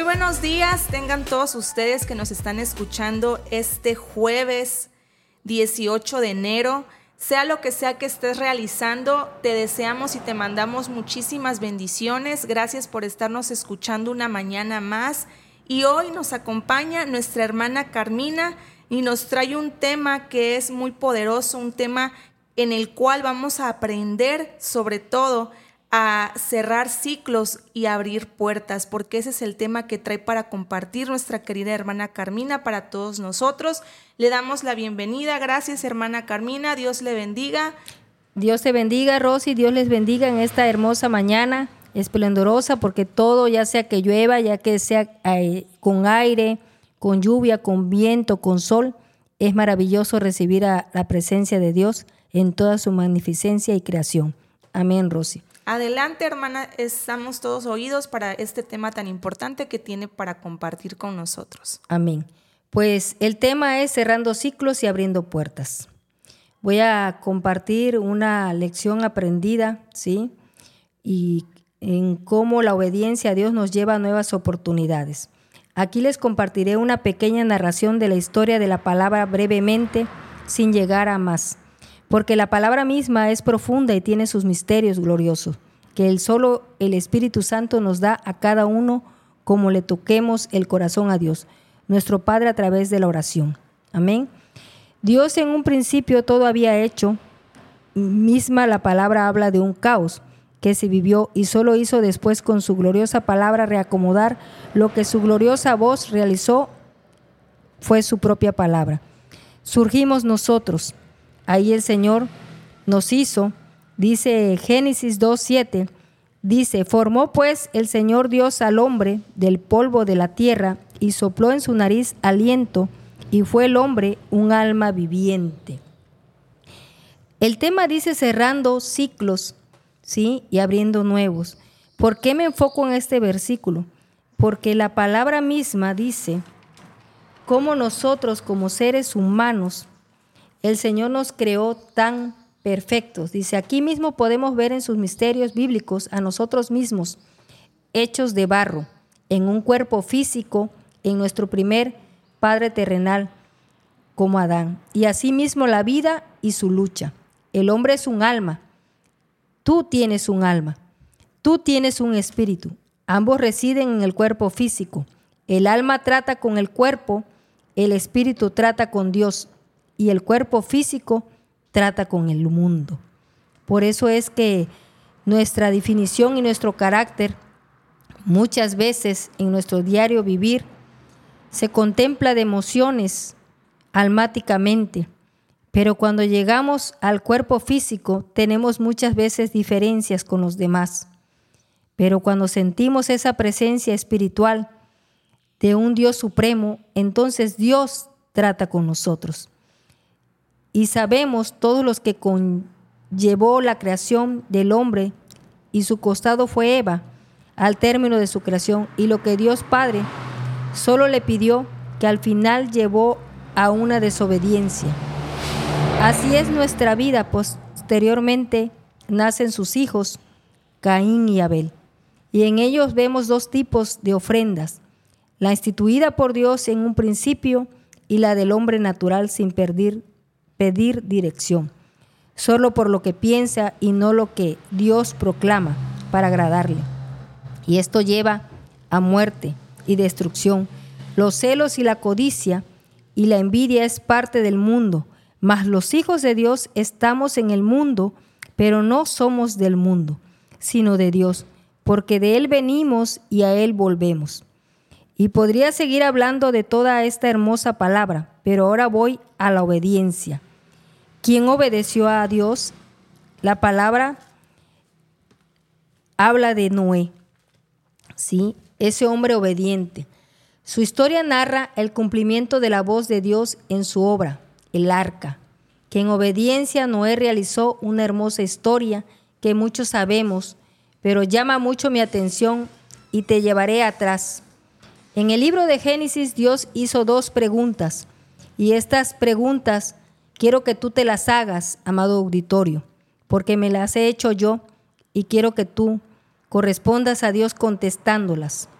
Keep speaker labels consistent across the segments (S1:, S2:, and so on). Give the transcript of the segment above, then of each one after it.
S1: Muy buenos días, tengan todos ustedes que nos están escuchando este jueves 18 de enero. Sea lo que sea que estés realizando, te deseamos y te mandamos muchísimas bendiciones. Gracias por estarnos escuchando una mañana más. Y hoy nos acompaña nuestra hermana Carmina y nos trae un tema que es muy poderoso, un tema en el cual vamos a aprender sobre todo a cerrar ciclos y abrir puertas, porque ese es el tema que trae para compartir nuestra querida hermana Carmina para todos nosotros. Le damos la bienvenida. Gracias, hermana Carmina. Dios le bendiga.
S2: Dios te bendiga, Rosy. Dios les bendiga en esta hermosa mañana esplendorosa, porque todo, ya sea que llueva, ya que sea eh, con aire, con lluvia, con viento, con sol, es maravilloso recibir a la presencia de Dios en toda su magnificencia y creación. Amén, Rosy.
S1: Adelante, hermana, estamos todos oídos para este tema tan importante que tiene para compartir con nosotros.
S2: Amén. Pues el tema es cerrando ciclos y abriendo puertas. Voy a compartir una lección aprendida, ¿sí? Y en cómo la obediencia a Dios nos lleva a nuevas oportunidades. Aquí les compartiré una pequeña narración de la historia de la palabra brevemente, sin llegar a más porque la palabra misma es profunda y tiene sus misterios gloriosos, que el solo el Espíritu Santo nos da a cada uno como le toquemos el corazón a Dios, nuestro Padre a través de la oración. Amén. Dios en un principio todo había hecho, misma la palabra habla de un caos que se vivió y solo hizo después con su gloriosa palabra reacomodar lo que su gloriosa voz realizó fue su propia palabra. Surgimos nosotros, Ahí el Señor nos hizo, dice Génesis 2.7, dice, formó pues el Señor Dios al hombre del polvo de la tierra y sopló en su nariz aliento y fue el hombre un alma viviente. El tema dice cerrando ciclos, ¿sí? Y abriendo nuevos. ¿Por qué me enfoco en este versículo? Porque la palabra misma dice cómo nosotros como seres humanos el Señor nos creó tan perfectos. Dice, aquí mismo podemos ver en sus misterios bíblicos a nosotros mismos, hechos de barro, en un cuerpo físico, en nuestro primer Padre terrenal, como Adán. Y asimismo la vida y su lucha. El hombre es un alma. Tú tienes un alma. Tú tienes un espíritu. Ambos residen en el cuerpo físico. El alma trata con el cuerpo, el espíritu trata con Dios y el cuerpo físico trata con el mundo. Por eso es que nuestra definición y nuestro carácter muchas veces en nuestro diario vivir se contempla de emociones almáticamente, pero cuando llegamos al cuerpo físico tenemos muchas veces diferencias con los demás. Pero cuando sentimos esa presencia espiritual de un Dios supremo, entonces Dios trata con nosotros y sabemos todos los que conllevó la creación del hombre y su costado fue Eva al término de su creación y lo que Dios Padre solo le pidió que al final llevó a una desobediencia. Así es nuestra vida. Posteriormente nacen sus hijos, Caín y Abel. Y en ellos vemos dos tipos de ofrendas, la instituida por Dios en un principio y la del hombre natural sin perder pedir dirección, solo por lo que piensa y no lo que Dios proclama para agradarle. Y esto lleva a muerte y destrucción. Los celos y la codicia y la envidia es parte del mundo, mas los hijos de Dios estamos en el mundo, pero no somos del mundo, sino de Dios, porque de Él venimos y a Él volvemos. Y podría seguir hablando de toda esta hermosa palabra, pero ahora voy a la obediencia. ¿Quién obedeció a Dios? La palabra habla de Noé, ¿sí? Ese hombre obediente. Su historia narra el cumplimiento de la voz de Dios en su obra, el arca, que en obediencia Noé realizó una hermosa historia que muchos sabemos, pero llama mucho mi atención y te llevaré atrás. En el libro de Génesis Dios hizo dos preguntas y estas preguntas Quiero que tú te las hagas, amado auditorio, porque me las he hecho yo y quiero que tú correspondas a Dios contestándolas.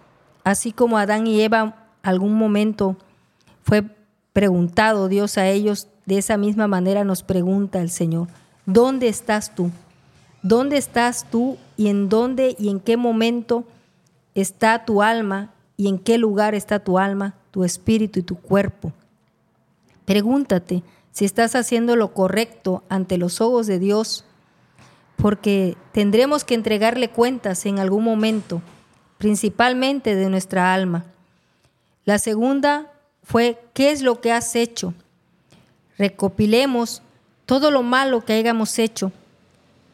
S2: así como Adán y Eva algún momento fue preguntado Dios a ellos, de esa misma manera nos pregunta el Señor, ¿dónde estás tú? ¿Dónde estás tú y en dónde y en qué momento está tu alma y en qué lugar está tu alma, tu espíritu y tu cuerpo? Pregúntate si estás haciendo lo correcto ante los ojos de Dios, porque tendremos que entregarle cuentas en algún momento, principalmente de nuestra alma. La segunda fue, ¿qué es lo que has hecho? Recopilemos todo lo malo que hayamos hecho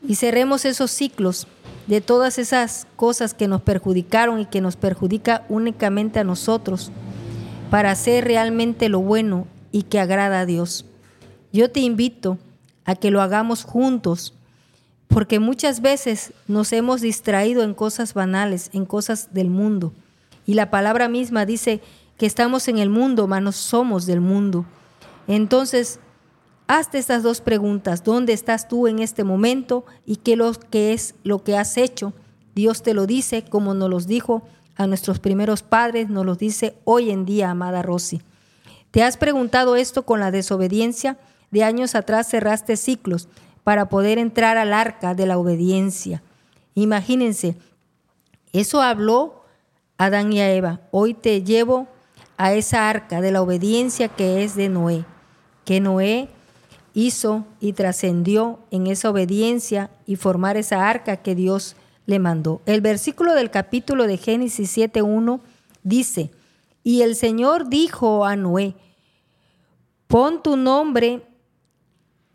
S2: y cerremos esos ciclos de todas esas cosas que nos perjudicaron y que nos perjudica únicamente a nosotros para hacer realmente lo bueno y que agrada a Dios. Yo te invito a que lo hagamos juntos, porque muchas veces nos hemos distraído en cosas banales, en cosas del mundo. Y la palabra misma dice que estamos en el mundo, mas no somos del mundo. Entonces, hazte estas dos preguntas. ¿Dónde estás tú en este momento y qué, es lo que has hecho? Dios te lo dice como nos los dijo a nuestros primeros padres, nos lo dice hoy en día, amada Rosy. ¿Te has preguntado esto con la desobediencia? De años atrás cerraste ciclos para poder entrar al arca de la obediencia. Imagínense, eso habló Adán y a Eva. Hoy te llevo a esa arca de la obediencia que es de Noé, que Noé hizo y trascendió en esa obediencia y formar esa arca que Dios le mandó. El versículo del capítulo de Génesis 7.1 dice, y el Señor dijo a Noé, pon tu nombre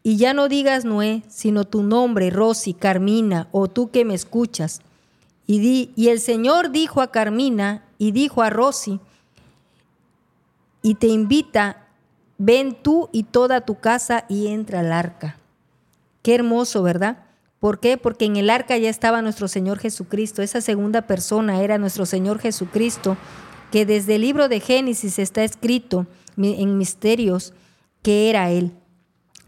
S2: y ya no digas Noé, sino tu nombre, Rosy, Carmina, o tú que me escuchas. Y, el Señor dijo a Carmina y dijo a Rosy, y te invita, ven tú y toda tu casa y entra al arca. Qué hermoso, ¿verdad? ¿Por qué? Porque en el arca ya estaba nuestro Señor Jesucristo. Esa segunda persona era nuestro Señor Jesucristo, que desde el libro de Génesis está escrito en misterios que era Él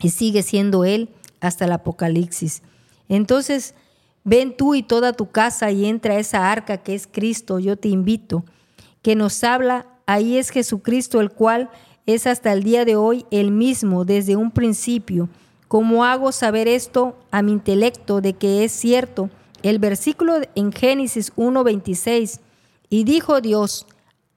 S2: y sigue siendo Él hasta el Apocalipsis. Entonces, ven tú y toda tu casa y entra a esa arca que es Cristo. Yo te invito, que nos habla Ahí es Jesucristo, el cual es hasta el día de hoy el mismo desde un principio. ¿Cómo hago saber esto a mi intelecto de que es cierto? El versículo en Génesis 1:26, y dijo Dios,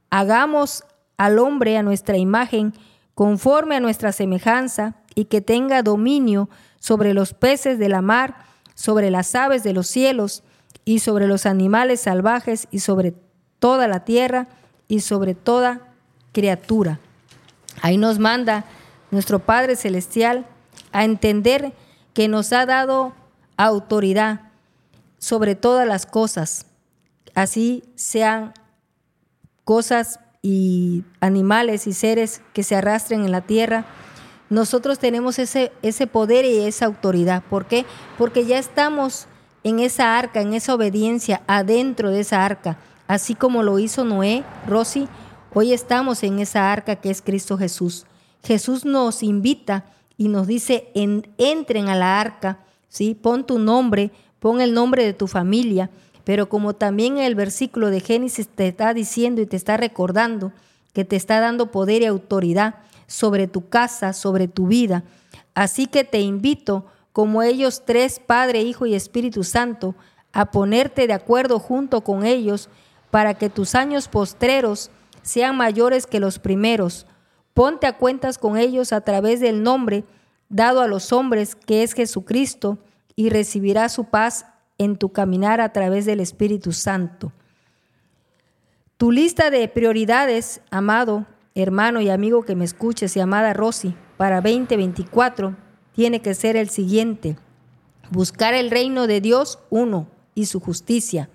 S2: hagamos al hombre a nuestra imagen, conforme a nuestra semejanza, y que tenga dominio sobre los peces de la mar, sobre las aves de los cielos, y sobre los animales salvajes, y sobre toda la tierra, y sobre toda criatura. Ahí nos manda nuestro Padre Celestial a entender que nos ha dado autoridad sobre todas las cosas, así sean cosas y animales y seres que se arrastren en la tierra. Nosotros tenemos ese, ese poder y esa autoridad. ¿Por qué? Porque ya estamos en esa arca, en esa obediencia, adentro de esa arca así como lo hizo Noé, Rosy, hoy estamos en esa arca que es Cristo Jesús. Jesús nos invita y nos dice, entren a la arca, ¿sí? pon tu nombre, pon el nombre de tu familia, pero como también el versículo de Génesis te está diciendo y te está recordando que te está dando poder y autoridad sobre tu casa, sobre tu vida. Así que te invito, como ellos tres, Padre, Hijo y Espíritu Santo, a ponerte de acuerdo junto con ellos para que tus años postreros sean mayores que los primeros. Ponte a cuentas con ellos a través del nombre dado a los hombres, que es Jesucristo, y recibirás su paz en tu caminar a través del Espíritu Santo. Tu lista de prioridades, amado hermano y amigo que me escuches y amada Rosy, para 2024 tiene que ser el siguiente. Buscar el reino de Dios, uno, y su justicia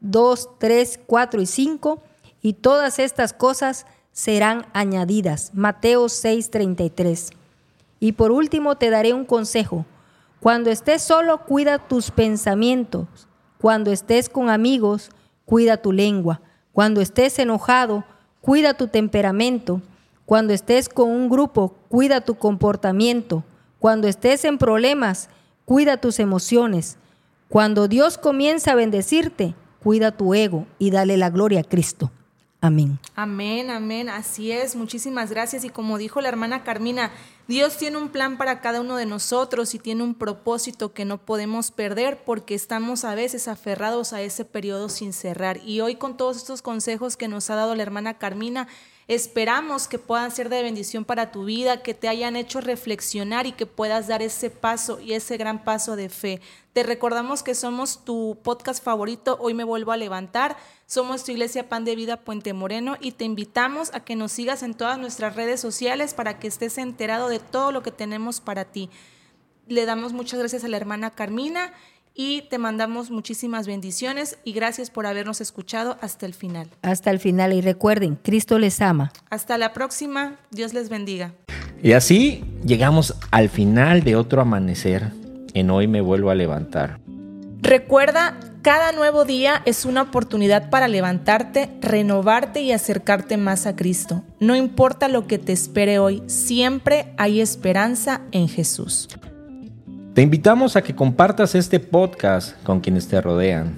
S2: 2, 3, 4 y 5, y todas estas cosas serán añadidas. Mateo 6, 33. Y por último te daré un consejo. Cuando estés solo, cuida tus pensamientos. Cuando estés con amigos, cuida tu lengua. Cuando estés enojado, cuida tu temperamento. Cuando estés con un grupo, cuida tu comportamiento. Cuando estés en problemas, cuida tus emociones. Cuando Dios comienza a bendecirte, cuida tu ego y dale la gloria a Cristo. Amén.
S1: Amén, amén. Así es. Muchísimas gracias. Y como dijo la hermana Carmina, Dios tiene un plan para cada uno de nosotros y tiene un propósito que no podemos perder porque estamos a veces aferrados a ese periodo sin cerrar. Y hoy con todos estos consejos que nos ha dado la hermana Carmina, Esperamos que puedan ser de bendición para tu vida, que te hayan hecho reflexionar y que puedas dar ese paso y ese gran paso de fe. Te recordamos que somos tu podcast favorito, Hoy me vuelvo a levantar. Somos tu iglesia Pan de Vida Puente Moreno y te invitamos a que nos sigas en todas nuestras redes sociales para que estés enterado de todo lo que tenemos para ti. Le damos muchas gracias a la hermana Carmina y te mandamos muchísimas bendiciones y gracias por habernos escuchado hasta el final.
S2: Hasta el final y recuerden, Cristo les ama.
S1: Hasta la próxima, Dios les bendiga.
S3: Y así llegamos al final de otro amanecer. En hoy me vuelvo a levantar.
S1: Recuerda, cada nuevo día es una oportunidad para levantarte, renovarte y acercarte más a Cristo. No importa lo que te espere hoy, siempre hay esperanza en Jesús.
S3: Te invitamos a que compartas este podcast con quienes te rodean.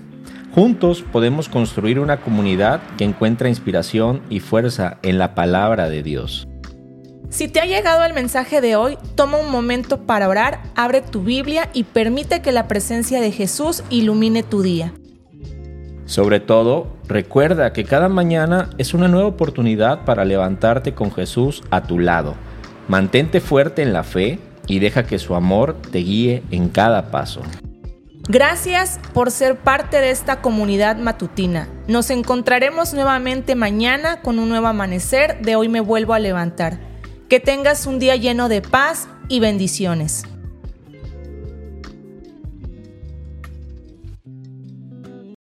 S3: Juntos podemos construir una comunidad que encuentra inspiración y fuerza en la palabra de Dios.
S1: Si te ha llegado el mensaje de hoy, toma un momento para orar, abre tu Biblia y permite que la presencia de Jesús ilumine tu día.
S3: Sobre todo, recuerda que cada mañana es una nueva oportunidad para levantarte con Jesús a tu lado. Mantente fuerte en la fe y deja que su amor te guíe en cada paso.
S1: Gracias por ser parte de esta comunidad matutina. Nos encontraremos nuevamente mañana con un nuevo amanecer de Hoy me vuelvo a levantar. Que tengas un día lleno de paz y bendiciones.